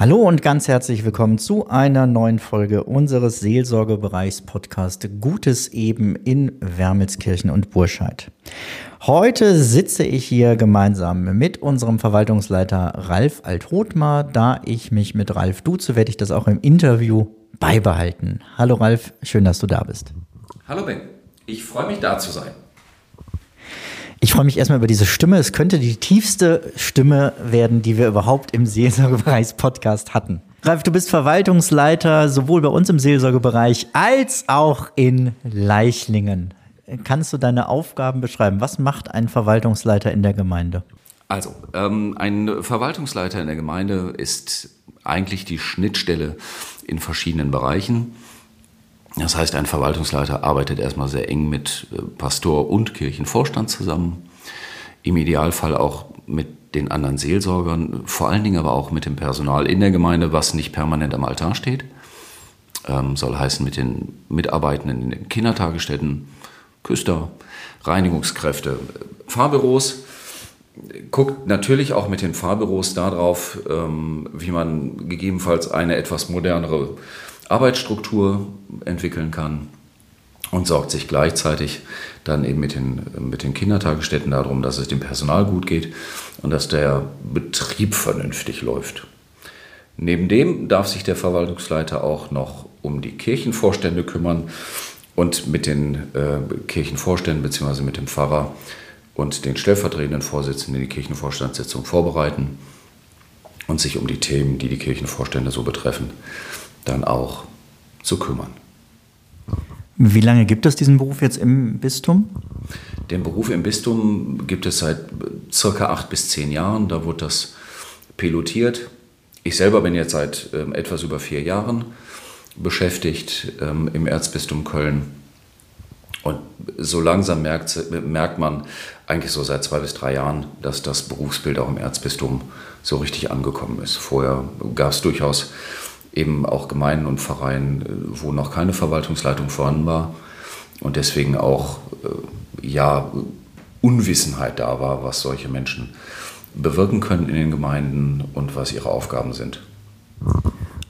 Hallo und ganz herzlich willkommen zu einer neuen Folge unseres Seelsorgebereichs Podcast Gutes Eben in Wermelskirchen und Burscheid. Heute sitze ich hier gemeinsam mit unserem Verwaltungsleiter Ralf Altrothmar. Da ich mich mit Ralf duze, werde ich das auch im Interview beibehalten. Hallo Ralf, schön, dass du da bist. Hallo Ben, ich freue mich da zu sein. Ich freue mich erstmal über diese Stimme. Es könnte die tiefste Stimme werden, die wir überhaupt im Seelsorgebereichs-Podcast hatten. Ralf, du bist Verwaltungsleiter sowohl bei uns im Seelsorgebereich als auch in Leichlingen. Kannst du deine Aufgaben beschreiben? Was macht ein Verwaltungsleiter in der Gemeinde? Also, ähm, ein Verwaltungsleiter in der Gemeinde ist eigentlich die Schnittstelle in verschiedenen Bereichen. Das heißt, ein Verwaltungsleiter arbeitet erstmal sehr eng mit äh, Pastor und Kirchenvorstand zusammen. Im Idealfall auch mit den anderen Seelsorgern, vor allen Dingen aber auch mit dem Personal in der Gemeinde, was nicht permanent am Altar steht. Ähm, soll heißen mit den Mitarbeitenden in den Kindertagesstätten, Küster, Reinigungskräfte, Fahrbüros. Guckt natürlich auch mit den Fahrbüros darauf, ähm, wie man gegebenenfalls eine etwas modernere Arbeitsstruktur entwickeln kann und sorgt sich gleichzeitig dann eben mit den, mit den Kindertagesstätten darum, dass es dem Personal gut geht und dass der Betrieb vernünftig läuft. Neben dem darf sich der Verwaltungsleiter auch noch um die Kirchenvorstände kümmern und mit den äh, Kirchenvorständen bzw. mit dem Pfarrer und den stellvertretenden Vorsitzenden die Kirchenvorstandssitzung vorbereiten und sich um die Themen, die die Kirchenvorstände so betreffen, dann auch zu kümmern. Wie lange gibt es diesen Beruf jetzt im Bistum? Den Beruf im Bistum gibt es seit circa acht bis zehn Jahren. Da wurde das pilotiert. Ich selber bin jetzt seit äh, etwas über vier Jahren beschäftigt ähm, im Erzbistum Köln. Und so langsam merkt, merkt man eigentlich so seit zwei bis drei Jahren, dass das Berufsbild auch im Erzbistum so richtig angekommen ist. Vorher gab es durchaus eben auch Gemeinden und Vereinen, äh, wo noch keine Verwaltungsleitung vorhanden war und deswegen auch äh, ja, Unwissenheit da war, was solche Menschen bewirken können in den Gemeinden und was ihre Aufgaben sind.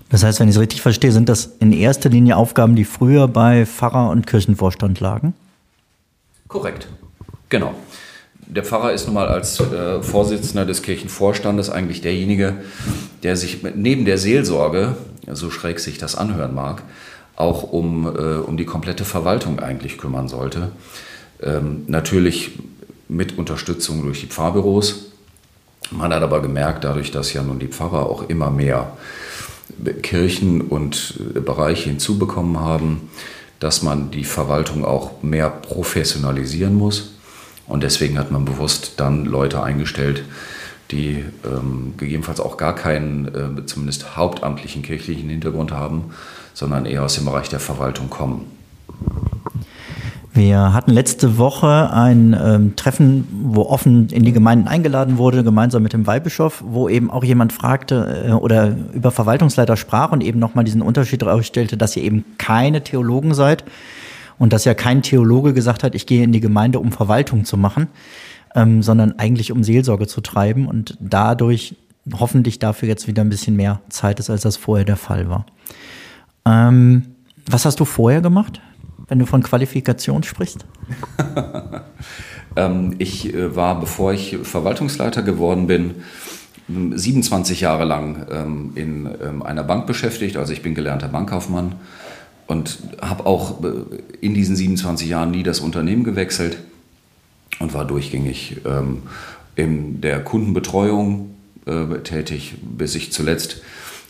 Das heißt, wenn ich es richtig verstehe, sind das in erster Linie Aufgaben, die früher bei Pfarrer und Kirchenvorstand lagen? Korrekt, genau. Der Pfarrer ist nun mal als äh, Vorsitzender des Kirchenvorstandes eigentlich derjenige, der sich neben der Seelsorge so schräg sich das anhören mag, auch um, äh, um die komplette Verwaltung eigentlich kümmern sollte. Ähm, natürlich mit Unterstützung durch die Pfarrbüros. Man hat aber gemerkt, dadurch, dass ja nun die Pfarrer auch immer mehr Kirchen und Bereiche hinzubekommen haben, dass man die Verwaltung auch mehr professionalisieren muss. Und deswegen hat man bewusst dann Leute eingestellt, die ähm, gegebenenfalls auch gar keinen, äh, zumindest hauptamtlichen kirchlichen Hintergrund haben, sondern eher aus dem Bereich der Verwaltung kommen. Wir hatten letzte Woche ein ähm, Treffen, wo offen in die Gemeinden eingeladen wurde, gemeinsam mit dem Weihbischof, wo eben auch jemand fragte äh, oder über Verwaltungsleiter sprach und eben nochmal diesen Unterschied herausstellte, dass ihr eben keine Theologen seid und dass ja kein Theologe gesagt hat, ich gehe in die Gemeinde, um Verwaltung zu machen ähm, sondern eigentlich um Seelsorge zu treiben und dadurch hoffentlich dafür jetzt wieder ein bisschen mehr Zeit ist, als das vorher der Fall war. Ähm, was hast du vorher gemacht, wenn du von Qualifikation sprichst? ähm, ich äh, war, bevor ich Verwaltungsleiter geworden bin, 27 Jahre lang ähm, in ähm, einer Bank beschäftigt. Also ich bin gelernter Bankkaufmann und habe auch äh, in diesen 27 Jahren nie das Unternehmen gewechselt und war durchgängig ähm, in der Kundenbetreuung äh, tätig, bis ich zuletzt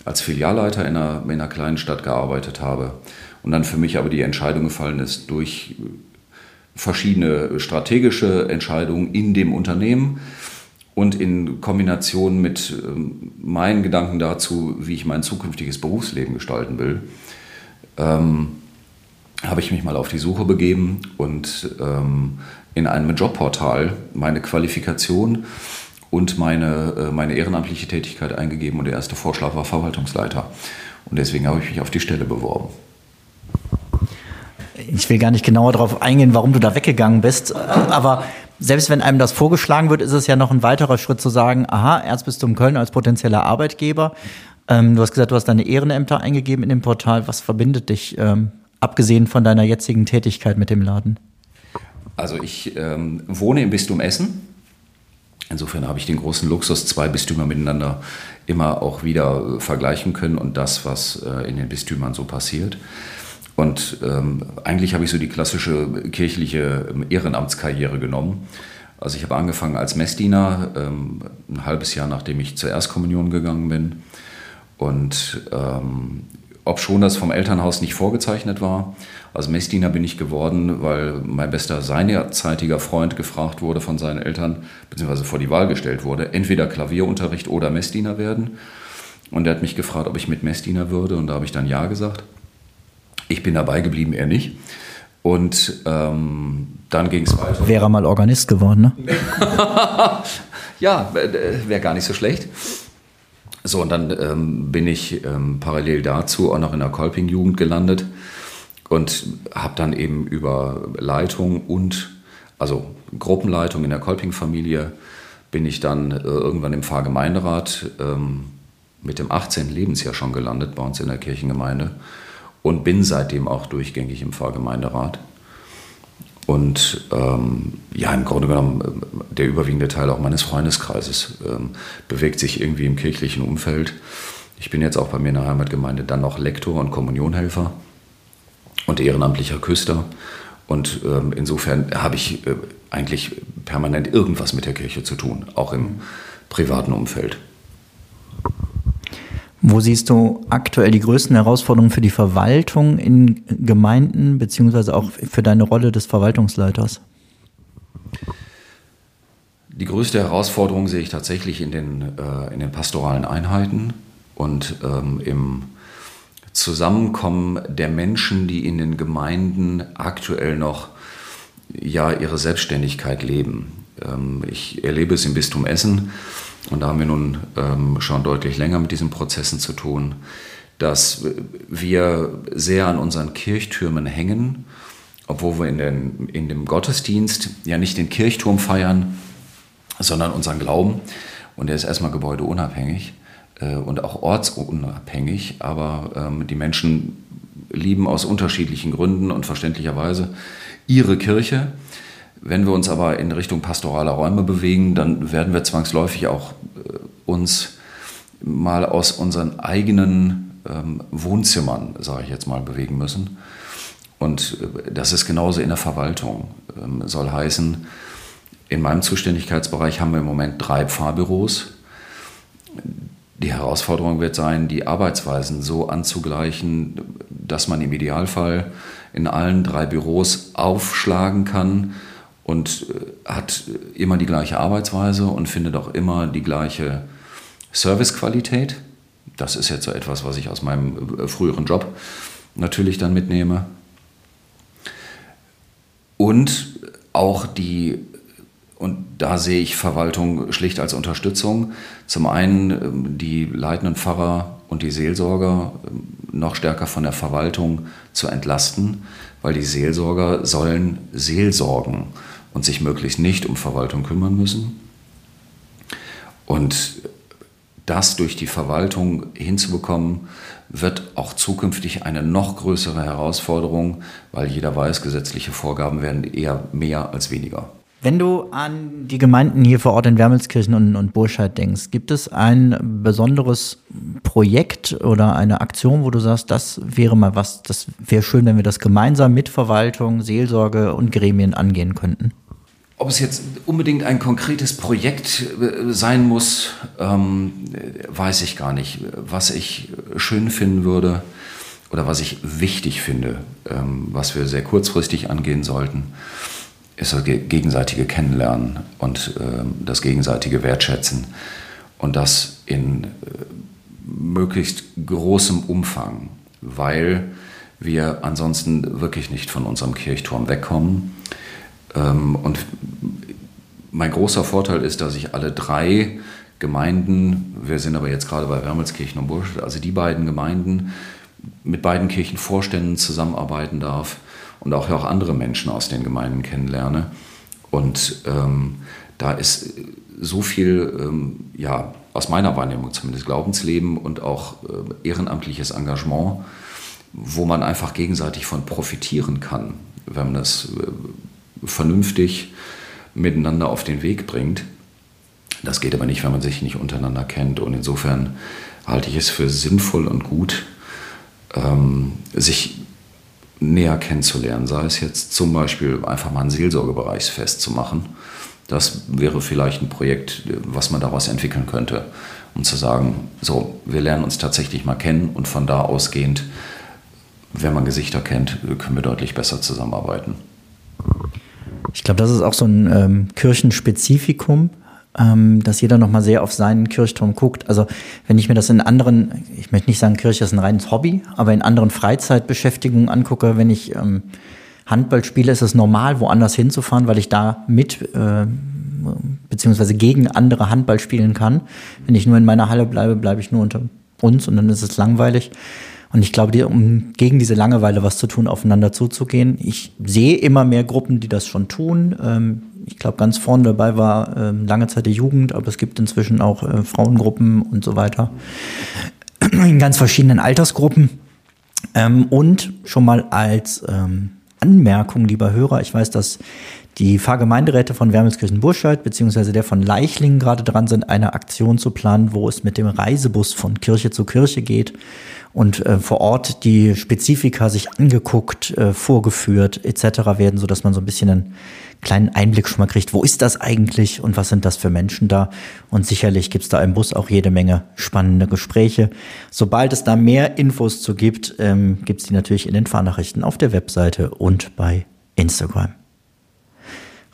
als Filialleiter in einer, in einer kleinen Stadt gearbeitet habe. Und dann für mich aber die Entscheidung gefallen ist, durch verschiedene strategische Entscheidungen in dem Unternehmen und in Kombination mit ähm, meinen Gedanken dazu, wie ich mein zukünftiges Berufsleben gestalten will, ähm, habe ich mich mal auf die Suche begeben und ähm, in einem Jobportal meine Qualifikation und meine, äh, meine ehrenamtliche Tätigkeit eingegeben und der erste Vorschlag war Verwaltungsleiter. Und deswegen habe ich mich auf die Stelle beworben. Ich will gar nicht genauer darauf eingehen, warum du da weggegangen bist, aber selbst wenn einem das vorgeschlagen wird, ist es ja noch ein weiterer Schritt zu sagen, aha, Erzbistum Köln als potenzieller Arbeitgeber Ähm, du hast gesagt, du hast deine Ehrenämter eingegeben in dem Portal. Was verbindet dich, ähm, abgesehen von deiner jetzigen Tätigkeit mit dem Laden? Also ich ähm, wohne im Bistum Essen. Insofern habe ich den großen Luxus, zwei Bistümer miteinander immer auch wieder äh, vergleichen können und das, was äh, in den Bistümern so passiert. Und ähm, eigentlich habe ich so die klassische kirchliche ähm, Ehrenamtskarriere genommen. Also ich habe angefangen als Messdiener, ähm, ein halbes Jahr nachdem ich zur Erstkommunion gegangen bin. Und ähm, ob schon das vom Elternhaus nicht vorgezeichnet war, als Messdiener bin ich geworden, weil mein bester seinerzeitiger Freund gefragt wurde von seinen Eltern, beziehungsweise vor die Wahl gestellt wurde, entweder Klavierunterricht oder Messdiener werden. Und er hat mich gefragt, ob ich mit Messdiener würde, und da habe ich dann Ja gesagt. Ich bin dabei geblieben, er nicht. Und ähm, dann ging es weiter. Wäre mal Organist geworden, ne? ja, wäre gar nicht so schlecht. So, und dann ähm, bin ich ähm, parallel dazu auch noch in der Kolping-Jugend gelandet und habe dann eben über Leitung und, also Gruppenleitung in der Kolping-Familie, bin ich dann äh, irgendwann im Pfarrgemeinderat ähm, mit dem 18. Lebensjahr schon gelandet bei uns in der Kirchengemeinde und bin seitdem auch durchgängig im Pfarrgemeinderat. Und ähm, ja, im Grunde genommen, äh, der überwiegende Teil auch meines Freundeskreises ähm, bewegt sich irgendwie im kirchlichen Umfeld. Ich bin jetzt auch bei mir in der Heimatgemeinde dann noch Lektor und Kommunionhelfer und ehrenamtlicher Küster. Und ähm, insofern habe ich äh, eigentlich permanent irgendwas mit der Kirche zu tun, auch im privaten Umfeld. Wo siehst du aktuell die größten Herausforderungen für die Verwaltung in Gemeinden, beziehungsweise auch für deine Rolle des Verwaltungsleiters? Die größte Herausforderung sehe ich tatsächlich in den, äh, in den pastoralen Einheiten und ähm, im Zusammenkommen der Menschen, die in den Gemeinden aktuell noch ja, ihre Selbstständigkeit leben. Ähm, ich erlebe es im Bistum Essen und da haben wir nun ähm, schon deutlich länger mit diesen Prozessen zu tun, dass wir sehr an unseren Kirchtürmen hängen, obwohl wir in, den, in dem Gottesdienst ja nicht den Kirchturm feiern, sondern unseren Glauben. Und der ist erstmal gebäudeunabhängig äh, und auch ortsunabhängig, aber ähm, die Menschen lieben aus unterschiedlichen Gründen und verständlicherweise ihre Kirche wenn wir uns aber in Richtung pastoraler Räume bewegen, dann werden wir zwangsläufig auch äh, uns mal aus unseren eigenen ähm, Wohnzimmern, sage ich jetzt mal, bewegen müssen. Und äh, das ist genauso in der Verwaltung. Ähm, soll heißen, in meinem Zuständigkeitsbereich haben wir im Moment drei Pfarrbüros. Die Herausforderung wird sein, die Arbeitsweisen so anzugleichen, dass man im Idealfall in allen drei Büros aufschlagen kann, und äh, hat immer die gleiche Arbeitsweise und findet auch immer die gleiche Servicequalität. Das ist jetzt so etwas, was ich aus meinem äh, früheren Job natürlich dann mitnehme. Und auch die, und da sehe ich Verwaltung schlicht als Unterstützung, zum einen ähm, die leitenden Pfarrer und die Seelsorger ähm, noch stärker von der Verwaltung zu entlasten, weil die Seelsorger sollen Seelsorgen und sich möglichst nicht um Verwaltung kümmern müssen. Und das durch die Verwaltung hinzubekommen, wird auch zukünftig eine noch größere Herausforderung, weil jeder weiß, gesetzliche Vorgaben werden eher mehr als weniger. Wenn du an die Gemeinden hier vor Ort in Wermelskirchen und, und Burscheid denkst, gibt es ein besonderes Projekt oder eine Aktion, wo du sagst, das wäre mal was, das wäre schön, wenn wir das gemeinsam mit Verwaltung, Seelsorge und Gremien angehen könnten? Ob es jetzt unbedingt ein konkretes Projekt äh, sein muss, ähm, weiß ich gar nicht. Was ich schön finden würde oder was ich wichtig finde, ähm, was wir sehr kurzfristig angehen sollten, ist das gegenseitige Kennenlernen und ähm, das gegenseitige Wertschätzen. Und das in äh, möglichst großem Umfang, weil wir ansonsten wirklich nicht von unserem Kirchturm wegkommen ähm, und mein großer Vorteil ist, dass ich alle drei Gemeinden, wir sind aber jetzt gerade bei Wermelskirchen und Burscheid, also die beiden Gemeinden mit beiden Kirchenvorständen zusammenarbeiten darf und auch, auch andere Menschen aus den Gemeinden kennenlerne. Und ähm, da ist so viel ähm, ja, aus meiner Wahrnehmung zumindest, Glaubensleben und auch äh, ehrenamtliches Engagement, wo man einfach gegenseitig von profitieren kann, wenn man das äh, vernünftig miteinander auf den Weg bringt. Das geht aber nicht, wenn man sich nicht untereinander kennt. Und insofern halte ich es für sinnvoll und gut, ähm, sich näher kennenzulernen. Sei es jetzt zum Beispiel einfach mal ein Seelsorgebereichsfest zu machen. Das wäre vielleicht ein Projekt, was man daraus entwickeln könnte, um zu sagen, so, wir lernen uns tatsächlich mal kennen und von da ausgehend, wenn man Gesichter kennt, können wir deutlich besser zusammenarbeiten. Ich glaube, das ist auch so ein ähm, Kirchenspezifikum, ähm, dass jeder nochmal sehr auf seinen Kirchturm guckt. Also wenn ich mir das in anderen, ich möchte nicht sagen, Kirche ist ein reines Hobby, aber in anderen Freizeitbeschäftigungen angucke, wenn ich ähm, Handball spiele, ist es normal, woanders hinzufahren, weil ich da mit äh, beziehungsweise gegen andere Handball spielen kann. Wenn ich nur in meiner Halle bleibe, bleibe ich nur unter uns und dann ist es langweilig. Und ich glaube, um gegen diese Langeweile was zu tun, aufeinander zuzugehen. Ich sehe immer mehr Gruppen, die das schon tun. Ähm, ich glaube, ganz vorne dabei war ähm, lange Zeit die Jugend, aber es gibt inzwischen auch äh, Frauengruppen und so weiter. In ganz verschiedenen Altersgruppen. Ähm, und schon mal als Anmerkung, lieber Hörer, ich weiß, dass die Pfarrgemeinderäte von Wermelskirchen-Burscheid bzw. der von Leichlingen gerade dran sind, eine Aktion zu planen, wo es mit dem Reisebus von Kirche zu Kirche geht und äh, vor Ort die Spezifika sich angeguckt, äh, vorgeführt etc. werden, so dass man so ein bisschen einen kleinen Einblick schon mal kriegt, wo ist das eigentlich und was sind das für Menschen da? Und sicherlich gibt es da im Bus auch jede Menge spannende Gespräche. Sobald es da mehr Infos zu gibt, ähm, gibt es die natürlich in den Fahrnachrichten auf der Webseite und bei Instagram.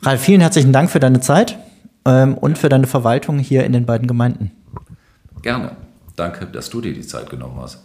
Ralf, vielen herzlichen Dank für deine Zeit ähm, und für deine Verwaltung hier in den beiden Gemeinden. Gerne. Danke, dass du dir die Zeit genommen hast.